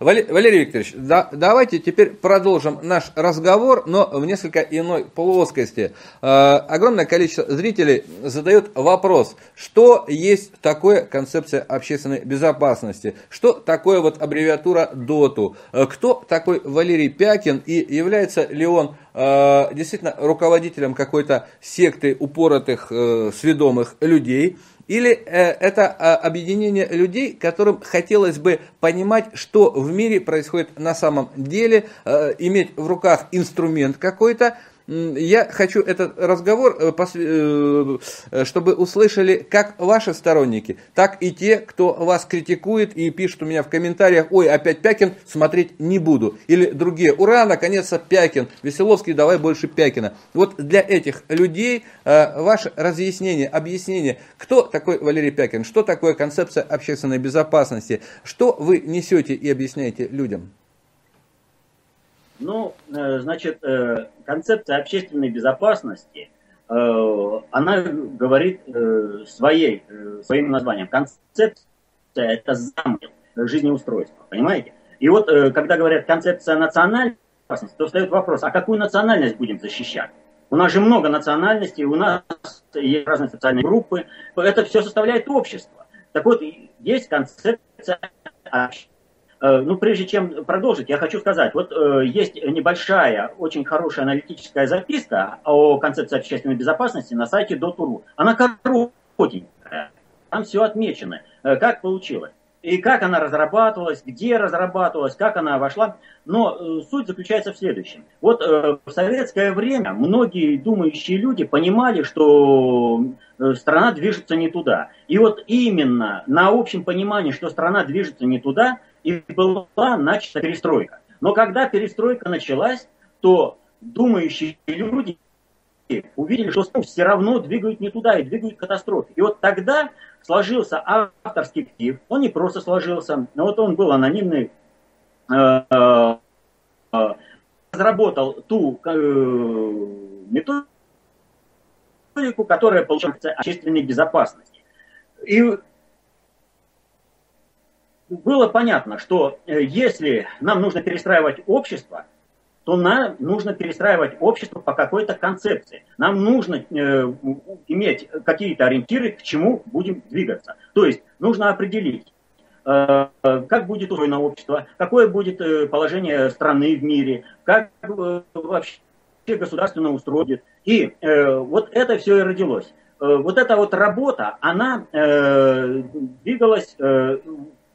Валерий Викторович, да, давайте теперь продолжим наш разговор, но в несколько иной плоскости. Э, огромное количество зрителей задает вопрос, что есть такое концепция общественной безопасности, что такое вот аббревиатура ДОТУ, э, кто такой Валерий Пякин? И является ли он э, действительно руководителем какой-то секты упоротых, сведомых людей, или э, это э, объединение людей, которым хотелось бы понимать, что в мире происходит на самом деле, э, иметь в руках инструмент какой-то, я хочу этот разговор, э, э, чтобы услышали как ваши сторонники, так и те, кто вас критикует и пишет у меня в комментариях, ой, опять Пякин, смотреть не буду. Или другие, ура, наконец-то Пякин, Веселовский, давай больше Пякина. Вот для этих людей э, ваше разъяснение, объяснение, кто такой Валерий Пякин, что такое концепция общественной безопасности, что вы несете и объясняете людям? Ну, э, значит, э, концепция общественной безопасности, э, она говорит своей, своим названием. Концепция – это замысел жизнеустройства, понимаете? И вот, когда говорят концепция национальной безопасности, то встает вопрос, а какую национальность будем защищать? У нас же много национальностей, у нас есть разные социальные группы, это все составляет общество. Так вот, есть концепция Э, ну, прежде чем продолжить, я хочу сказать, вот э, есть небольшая, очень хорошая аналитическая записка о концепции общественной безопасности на сайте Dot.ru. Она коротенькая, там все отмечено, э, как получилось. И как она разрабатывалась, где разрабатывалась, как она вошла. Но э, суть заключается в следующем. Вот э, в советское время многие думающие люди понимали, что э, страна движется не туда. И вот именно на общем понимании, что страна движется не туда, и была начата перестройка. Но когда перестройка началась, то думающие люди увидели, что все равно двигают не туда и двигают к катастрофе. И вот тогда сложился авторский коллектив, он не просто сложился, но вот он был анонимный, э, э, разработал ту э, методику, которая получается общественной безопасности. И было понятно, что э, если нам нужно перестраивать общество, то нам нужно перестраивать общество по какой-то концепции. Нам нужно э, иметь какие-то ориентиры, к чему будем двигаться. То есть нужно определить, э, как будет устроено общество, какое будет э, положение страны в мире, как э, вообще государственно устроит. И э, вот это все и родилось. Э, вот эта вот работа, она э, двигалась, э,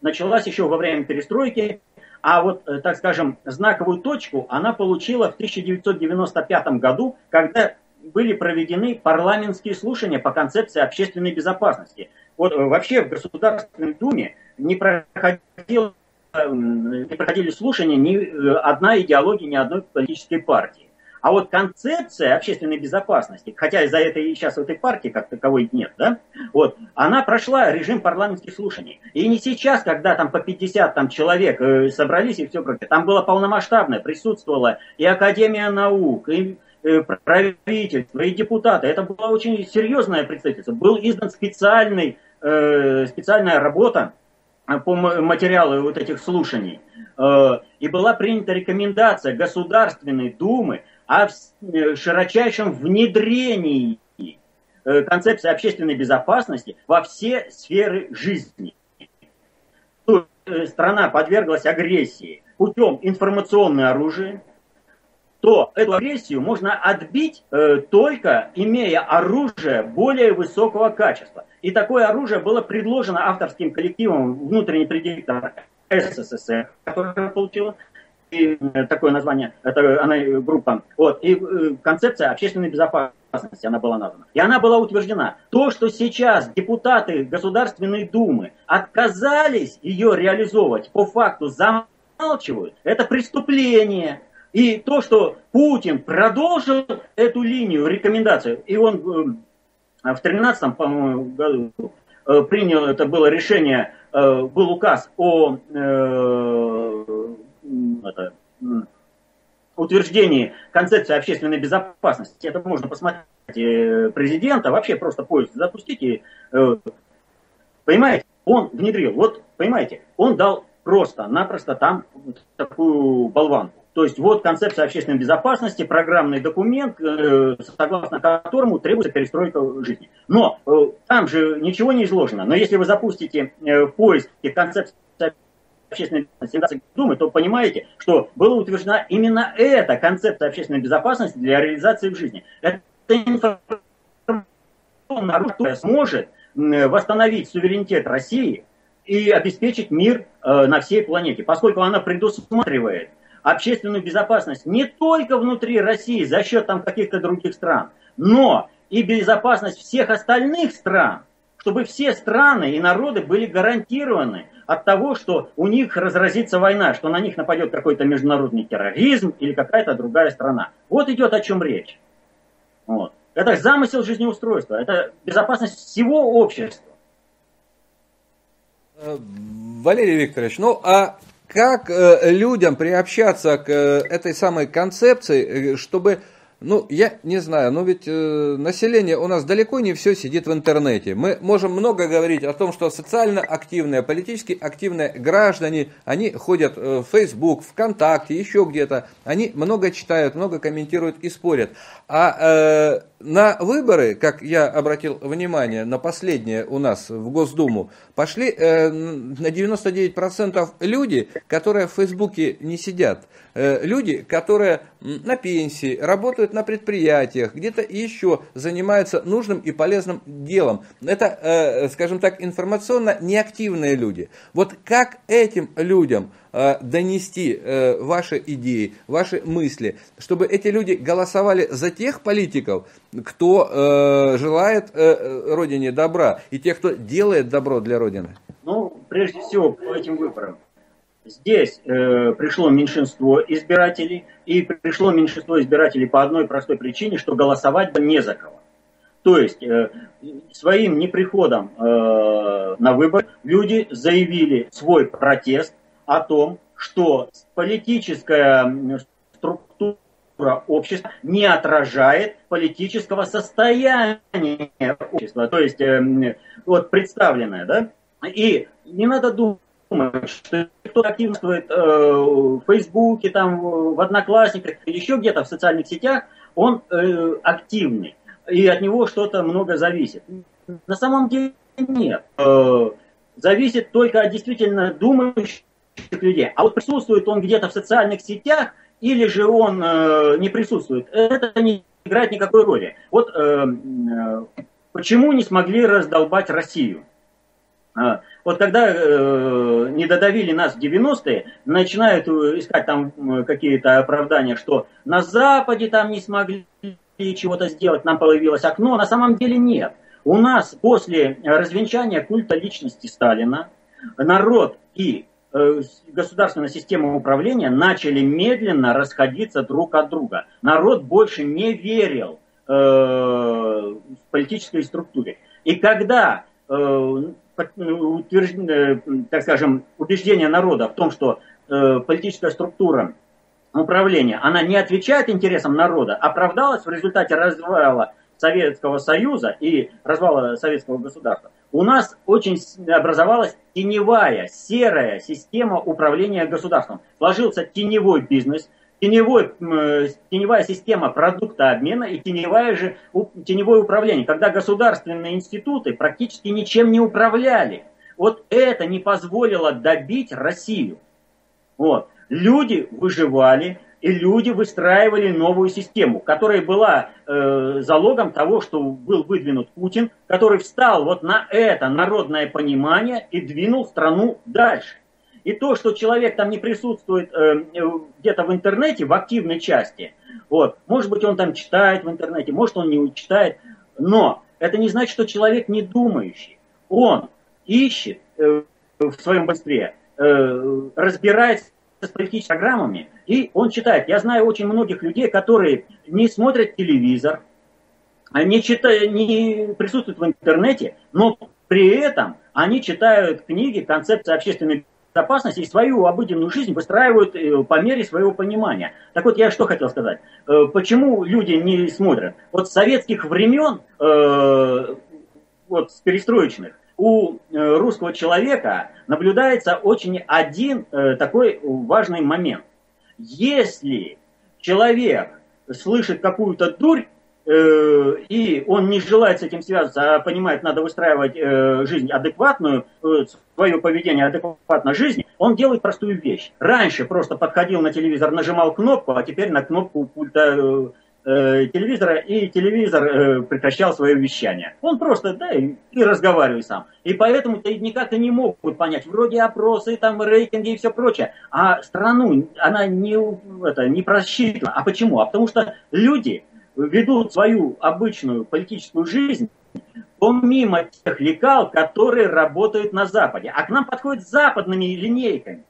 началась еще во время перестройки, а вот, э, так скажем, знаковую точку она получила в 1995 году, когда были проведены парламентские слушания по концепции общественной безопасности. Вот э, вообще в Государственной Думе не проходило не проходили слушания ни э, одна идеология ни одной политической партии. А вот концепция общественной безопасности, хотя из-за этой сейчас в этой партии как таковой нет, да, вот, она прошла режим парламентских слушаний. И не сейчас, когда там по 50 там, человек э, собрались и все прочее. Там было полномасштабное, присутствовала и Академия наук, и э, правительство, и депутаты. Это было очень серьезное представительство. Был издан специальный, э, специальная работа по материалу вот этих слушаний. Э, и была принята рекомендация Государственной Думы о э, широчайшем внедрении э, концепции общественной безопасности во все сферы жизни. Э, страна подверглась агрессии путем информационного оружия, то эту агрессию можно отбить э, только имея оружие более высокого качества. И такое оружие было предложено авторским коллективом внутренний предиктор СССР, которое получило э, такое название, это она э, группа, вот, и э, концепция общественной безопасности, она была названа. И она была утверждена. То, что сейчас депутаты Государственной Думы отказались ее реализовывать, по факту замалчивают, это преступление. И то, что Путин продолжил эту линию, рекомендацию, и он в 13 году принял, это было решение, был указ о утверждении концепции общественной безопасности. Это можно посмотреть э, президента, вообще просто поезд запустить и, э, понимаете, он внедрил, вот, понимаете, он дал просто-напросто там такую болванку. То есть вот концепция общественной безопасности, программный документ, э, согласно которому требуется перестройка жизни. Но там же ничего не изложено. Но если вы запустите в поиске концепции общественной безопасности Думы, то понимаете, что была утверждена именно эта концепция общественной безопасности для реализации в жизни. Это информационная сможет восстановить суверенитет России и обеспечить мир на всей планете, поскольку она предусматривает общественную безопасность не только внутри России за счет там каких-то других стран, но и безопасность всех остальных стран, чтобы все страны и народы были гарантированы от того, что у них разразится война, что на них нападет какой-то международный терроризм или какая-то другая страна. Вот идет о чем речь. Вот. Это замысел жизнеустройства, это безопасность всего общества. Э, Валерий Викторович, ну а как э, людям приобщаться к э, этой самой концепции, чтобы ну, я не знаю, но ведь э, население у нас далеко не все сидит в интернете. Мы можем много говорить о том, что социально активные, политически активные граждане, они ходят в Facebook, ВКонтакте, еще где-то, они много читают, много комментируют и спорят. А э, на выборы, как я обратил внимание, на последние у нас в Госдуму, пошли э, на 99% люди, которые в Фейсбуке не сидят. Э, люди, которые на пенсии, работают на предприятиях, где-то еще занимаются нужным и полезным делом. Это, э, скажем так, информационно неактивные люди. Вот как этим людям э, донести ваши идеи, ваши мысли, чтобы эти люди голосовали за тех политиков, кто желает Родине добра, и тех, кто делает добро для Родины? Ну, прежде всего, по этим выборам Здесь э, пришло меньшинство избирателей, и пришло меньшинство избирателей по одной простой причине, что голосовать не за кого. То есть э, своим неприходом э, на выбор люди заявили свой протест о том, что политическая структура общества не отражает политического состояния общества, то есть э, вот представленное, да, и не надо думать, думать, что кто активствует э, в Фейсбуке, там, в Одноклассниках, еще где-то в социальных сетях, он э, активный, и от него что-то много зависит. На самом деле нет. Э, зависит только от действительно думающих людей. А вот присутствует он где-то в социальных сетях, или же он э, не присутствует, это не играет никакой роли. Вот э, э, почему не смогли раздолбать Россию? Вот когда э, не додавили нас в 90-е, начинают э, искать там какие-то оправдания, что на Западе там не смогли чего-то сделать, нам появилось окно. На самом деле нет. У нас после развенчания культа личности Сталина народ и э, государственная система управления начали медленно расходиться друг от друга. Народ больше не верил э, в политической структуре. И когда э, утверждение, так скажем, убеждение народа в том, что э, политическая структура управления, она не отвечает интересам народа, оправдалась в результате развала Советского Союза и развала советского государства, у нас очень образовалась теневая, серая система управления государством. Сложился теневой бизнес – теневой, теневая система продукта обмена и теневое, же, теневое управление, когда государственные институты практически ничем не управляли. Вот это не позволило добить Россию. Вот. Люди выживали, и люди выстраивали новую систему, которая была э, залогом того, что был выдвинут Путин, который встал вот на это народное понимание и двинул страну дальше. И то, что человек там не присутствует э, где-то в интернете, в активной части, вот, может быть, он там читает в интернете, может, он не читает, но это не значит, что человек не думающий. Он ищет э, в своем быстрее, э, разбирается с политическими программами, и он читает. Я знаю очень многих людей, которые не смотрят телевизор, не, читают, не присутствуют в интернете, но при этом они читают книги концепции общественной безопасность и свою обыденную жизнь выстраивают э, по мере своего понимания. Так вот, я что хотел сказать. Э, почему люди не смотрят? Вот с советских времен, э, вот с перестроечных, у русского человека наблюдается очень один такой важный момент. Если человек слышит какую-то дурь, и он не желает с этим связываться, а понимает, надо выстраивать э, жизнь адекватную, э, свое поведение адекватно жизни, он делает простую вещь. Раньше просто подходил на телевизор, нажимал кнопку, а теперь на кнопку пульта телевизора, и телевизор прекращал свое вещание. Он просто, да, и, разговаривает сам. И поэтому-то никак и не могут понять, вроде опросы, там, рейтинги и все прочее, а страну она не, это, не просчитана. А почему? А потому что люди ведут свою обычную политическую жизнь помимо тех лекал, которые работают на Западе. А к нам подходят западными линейками.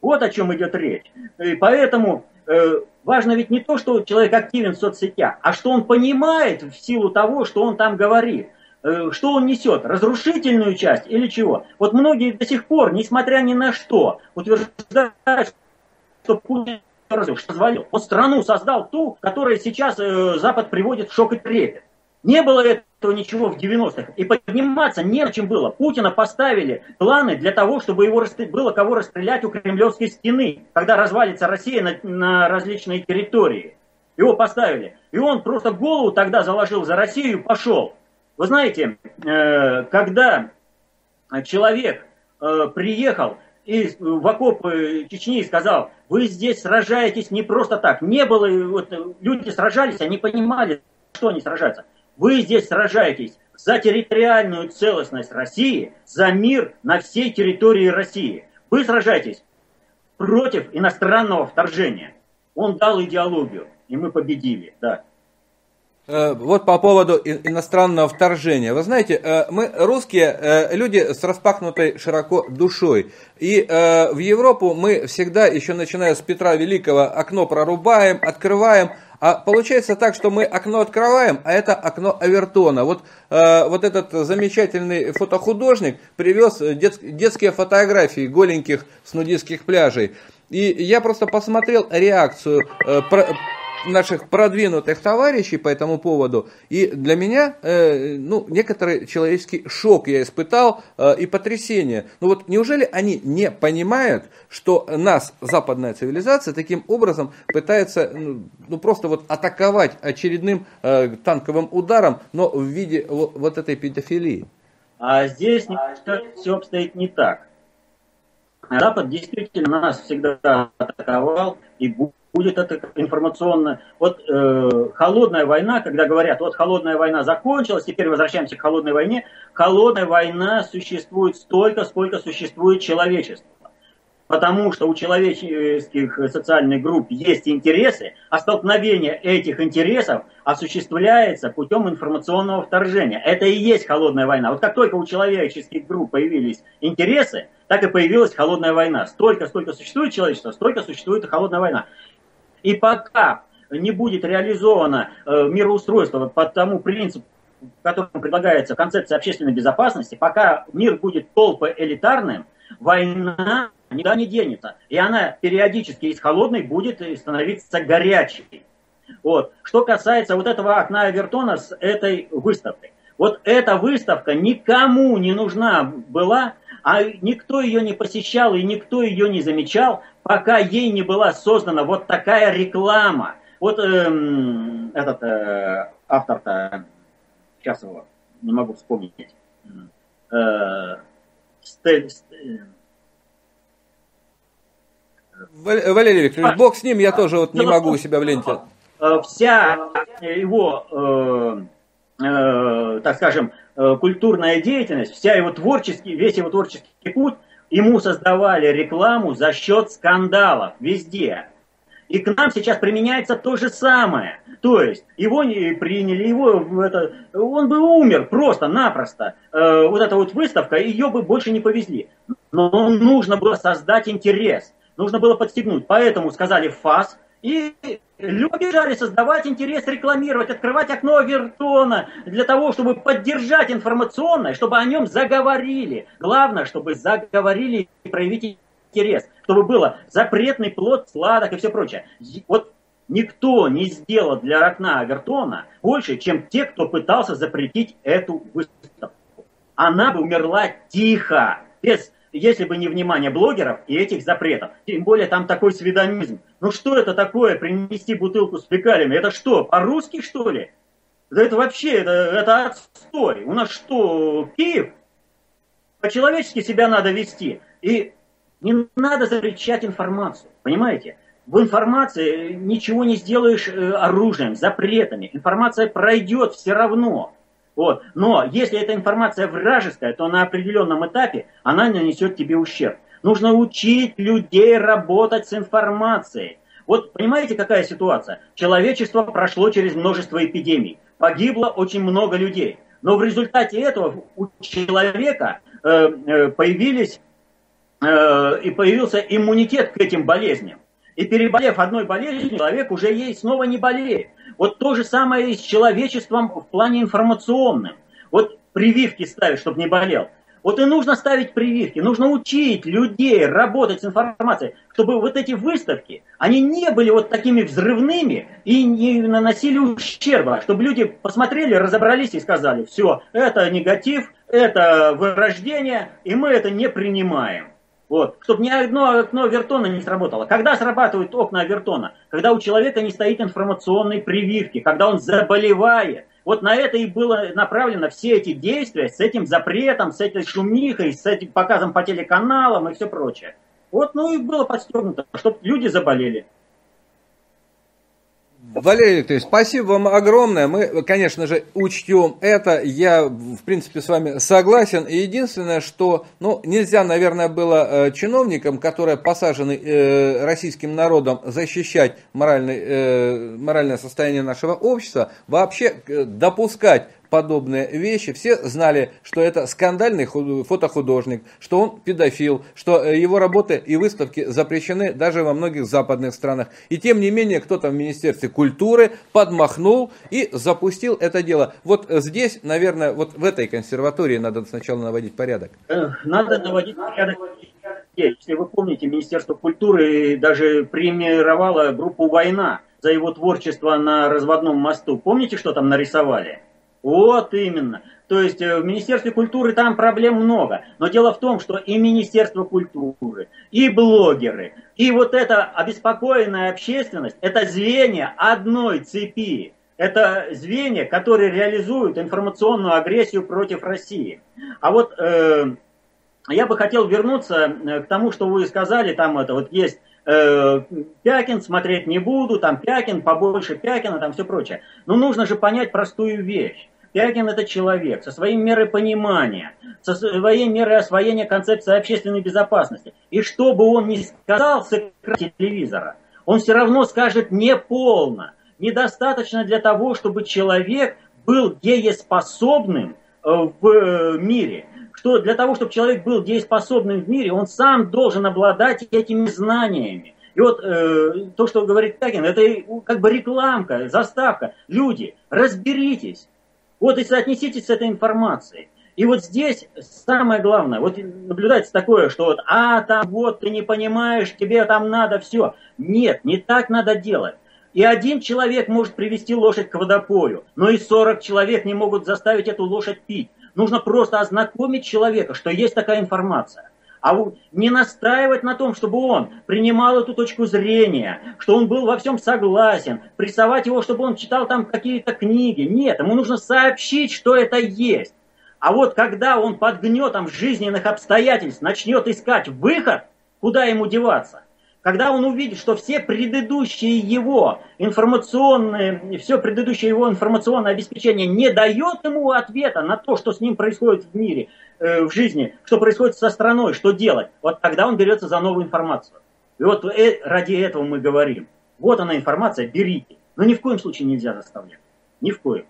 Вот о чем идет речь. И поэтому э, важно ведь не то, что человек активен в соцсетях, а что он понимает в силу того, что он там говорит. Э, что он несет? Разрушительную часть или чего? Вот многие до сих пор, несмотря ни на что, утверждают, что Путин развалил. Он страну создал ту, которая сейчас э, Запад приводит в шок и трепет. Не было этого ничего в 90-х. И подниматься не на чем было. Путина поставили планы для того, чтобы его расстрел... было кого расстрелять у Кремлевской стены, когда развалится Россия на, на различные территории. Его поставили. И он просто голову тогда заложил за Россию и пошел. Вы знаете, э, когда человек э, приехал и в окопы Чечни сказал, вы здесь сражаетесь не просто так. Не было, вот, люди сражались, они понимали, что они сражаются. Вы здесь сражаетесь за территориальную целостность России, за мир на всей территории России. Вы сражаетесь против иностранного вторжения. Он дал идеологию, и мы победили, да. Э, вот по поводу иностранного вторжения. Вы знаете, э, мы русские э, люди с распахнутой широко душой. И в Европу мы всегда, еще начиная с Петра Великого, окно прорубаем, открываем. А получается так, что мы окно открываем, а это окно Авертона. Вот, вот этот замечательный фотохудожник привез дет, детские фотографии голеньких с нудистских пляжей. И я просто посмотрел реакцию наших продвинутых товарищей по этому поводу. И для меня, э, ну, некоторый человеческий шок я испытал э, и потрясение. Ну вот неужели они не понимают, что нас, западная цивилизация, таким образом пытается ну, ну просто вот атаковать очередным э, танковым ударом, но в виде вот, вот этой педофилии? А здесь все обстоит не так. Запад действительно нас всегда атаковал и будет будет это информационно. Вот э, холодная война, когда говорят, вот холодная война закончилась, теперь возвращаемся к холодной войне. Холодная война существует столько, сколько существует человечество. Потому что у человеческих социальных групп есть интересы, а столкновение этих интересов осуществляется путем информационного вторжения. Это и есть холодная война. Вот как только у человеческих групп появились интересы, так и появилась холодная война. Столько, сколько существует человечество, столько существует и холодная война. И пока не будет реализовано э, мироустройство по тому принципу, которым предлагается концепция общественной безопасности, пока мир будет толпо элитарным, война никуда не денется. И она периодически из холодной будет становиться горячей. Вот. Что касается вот этого окна Авертона с этой выставкой. Вот эта выставка никому не нужна была, а никто ее не посещал и никто ее не замечал, пока ей не была создана вот такая реклама. Вот эм, этот э, автор-то, сейчас его не могу вспомнить. Э, стель, стель, Валерий Викторович, а, бог с ним, я тоже вот не могу у себя в ленте. Э, вся его, э, э, так скажем, Э, культурная деятельность, вся его творческий, весь его творческий путь, ему создавали рекламу за счет скандалов везде. И к нам сейчас применяется то же самое. То есть его не приняли, его это, он бы умер просто-напросто. Э, вот эта вот выставка, ее бы больше не повезли. Но нужно было создать интерес, нужно было подстегнуть. Поэтому сказали ФАС, и люди побежали создавать интерес, рекламировать, открывать окно Авертона для того, чтобы поддержать информационное, чтобы о нем заговорили. Главное, чтобы заговорили и проявить интерес, чтобы было запретный плод, сладок и все прочее. Вот никто не сделал для окна Авертона больше, чем те, кто пытался запретить эту выставку. она бы умерла тихо, без, если бы не внимание блогеров и этих запретов. Тем более там такой сведомизм. Ну что это такое, принести бутылку с фекалиями? Это что, по-русски что ли? Да это вообще, это, это отстой. У нас что, Киев? По-человечески себя надо вести. И не надо запрещать информацию, понимаете? В информации ничего не сделаешь э, оружием, запретами. Информация пройдет все равно. Вот. Но если эта информация вражеская, то на определенном этапе она нанесет тебе ущерб. Нужно учить людей работать с информацией. Вот понимаете, какая ситуация? Человечество прошло через множество эпидемий. Погибло очень много людей. Но в результате этого у человека э, э, появились э, и появился иммунитет к этим болезням. И переболев одной болезнью, человек уже ей снова не болеет. Вот то же самое и с человечеством в плане информационным. Вот прививки ставить, чтобы не болел. Вот и нужно ставить прививки, нужно учить людей работать с информацией, чтобы вот эти выставки, они не были вот такими взрывными и не наносили ущерба, чтобы люди посмотрели, разобрались и сказали, все, это негатив, это вырождение, и мы это не принимаем. Вот, чтобы ни одно окно Вертона не сработало. Когда срабатывают окна Вертона? Когда у человека не стоит информационной прививки, когда он заболевает. Вот на это и было направлено все эти действия с этим запретом, с этой шумихой, с этим показом по телеканалам и все прочее. Вот, ну и было подстегнуто, чтобы люди заболели. Валерий Викторович, спасибо вам огромное. Мы, конечно же, учтем это. Я, в принципе, с вами согласен. Единственное, что ну, нельзя, наверное, было э, чиновникам, которые посажены э, российским народом, защищать моральный, э, моральное состояние нашего общества, вообще э, допускать подобные вещи. Все знали, что это скандальный фотохудожник, что он педофил, что э, его работы и выставки запрещены даже во многих западных странах. И тем не менее, кто-то в Министерстве культуры подмахнул и запустил это дело. Вот здесь, наверное, вот в этой консерватории надо сначала наводить порядок. Э, надо наводить порядок. Если вы помните, Министерство культуры даже премировало группу «Война» за его творчество на разводном мосту. Помните, что там нарисовали? Вот именно. То есть э, в Министерстве культуры там проблем много. Но дело в том, что и Министерство культуры, и блогеры, и вот эта обеспокоенная общественность, это звенья одной цепи. Это звенья, которые реализуют информационную агрессию против России. А вот э, я бы хотел вернуться э, к тому, что вы сказали, там это вот есть э, Пякин, смотреть не буду, там Пякин, побольше Пякина, там все прочее. Но нужно же понять простую вещь. Пягин это человек со своей мерой понимания, со своей мерой освоения концепции общественной безопасности. И что бы он ни сказал с экрана телевизора, он все равно скажет неполно. Недостаточно для того, чтобы человек был дееспособным э, в э, мире. Что для того, чтобы человек был дееспособным в мире, он сам должен обладать этими знаниями. И вот э, то, что говорит Пягин, это как бы рекламка, заставка. Люди, разберитесь, вот и соотнеситесь с этой информацией. И вот здесь самое главное, вот наблюдается такое, что вот, а, там вот, ты не понимаешь, тебе там надо все. Нет, не так надо делать. И один человек может привести лошадь к водопою, но и 40 человек не могут заставить эту лошадь пить. Нужно просто ознакомить человека, что есть такая информация а не настаивать на том, чтобы он принимал эту точку зрения, что он был во всем согласен, прессовать его, чтобы он читал там какие-то книги. Нет, ему нужно сообщить, что это есть. А вот когда он под гнетом жизненных обстоятельств начнет искать выход, куда ему деваться, когда он увидит, что все предыдущие его информационные, все предыдущее его информационное обеспечение не дает ему ответа на то, что с ним происходит в мире, э, в жизни, что происходит со страной, что делать, вот тогда он берется за новую информацию. И вот э, ради этого мы говорим. Вот она информация, берите. Но ни в коем случае нельзя заставлять. Ни в коем.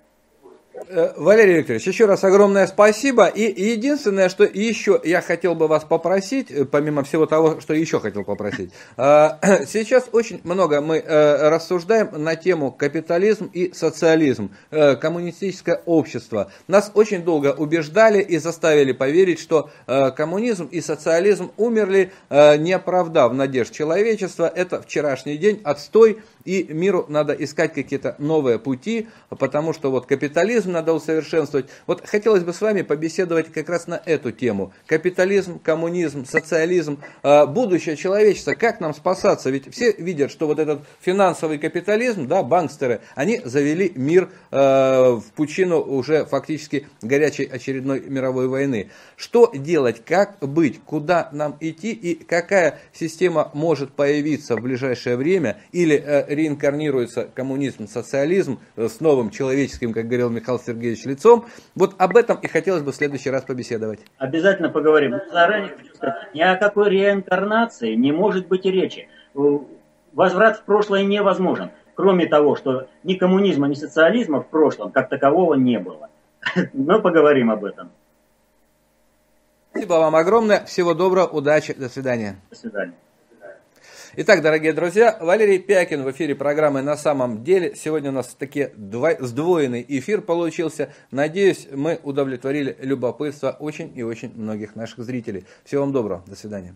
Э, Валерий Викторович, еще раз огромное спасибо. И единственное, что еще я хотел бы вас попросить, э, помимо всего того, что еще хотел попросить. Э, сейчас очень много мы рассуждаем на тему капитализм и социализм, коммунистическое общество. Нас очень долго убеждали и заставили поверить, что коммунизм и социализм умерли, не оправдав надежд человечества. Это вчерашний день, отстой, и миру надо искать какие-то новые пути, потому что вот капитализм надо усовершенствовать. Вот хотелось бы с вами побеседовать как раз на эту тему. Капитализм, коммунизм, социализм, э, будущее человечества, как нам спасаться? Ведь все видят, что вот этот финансовый капитализм, да, банкстеры, они завели мир э, в пучину уже фактически горячей очередной мировой войны. Что делать, как быть, куда нам идти и какая система может появиться в ближайшее время или э, реинкарнируется коммунизм, социализм э, с новым человеческим, как говорил Михаил Сергеевич, лицом. Вот об этом и хотелось бы в следующий раз побеседовать. Обязательно поговорим. Заранее хочу сказать, ни о какой реинкарнации не может быть и речи. Возврат в прошлое невозможен. Кроме того, что ни коммунизма, ни социализма в прошлом как такового не было. Но поговорим об этом. Спасибо вам огромное. Всего доброго, удачи, до свидания. До свидания. Итак, дорогие друзья, Валерий Пякин в эфире программы «На самом деле». Сегодня у нас таки сдвоенный эфир получился. Надеюсь, мы удовлетворили любопытство очень и очень многих наших зрителей. Всего вам доброго. До свидания.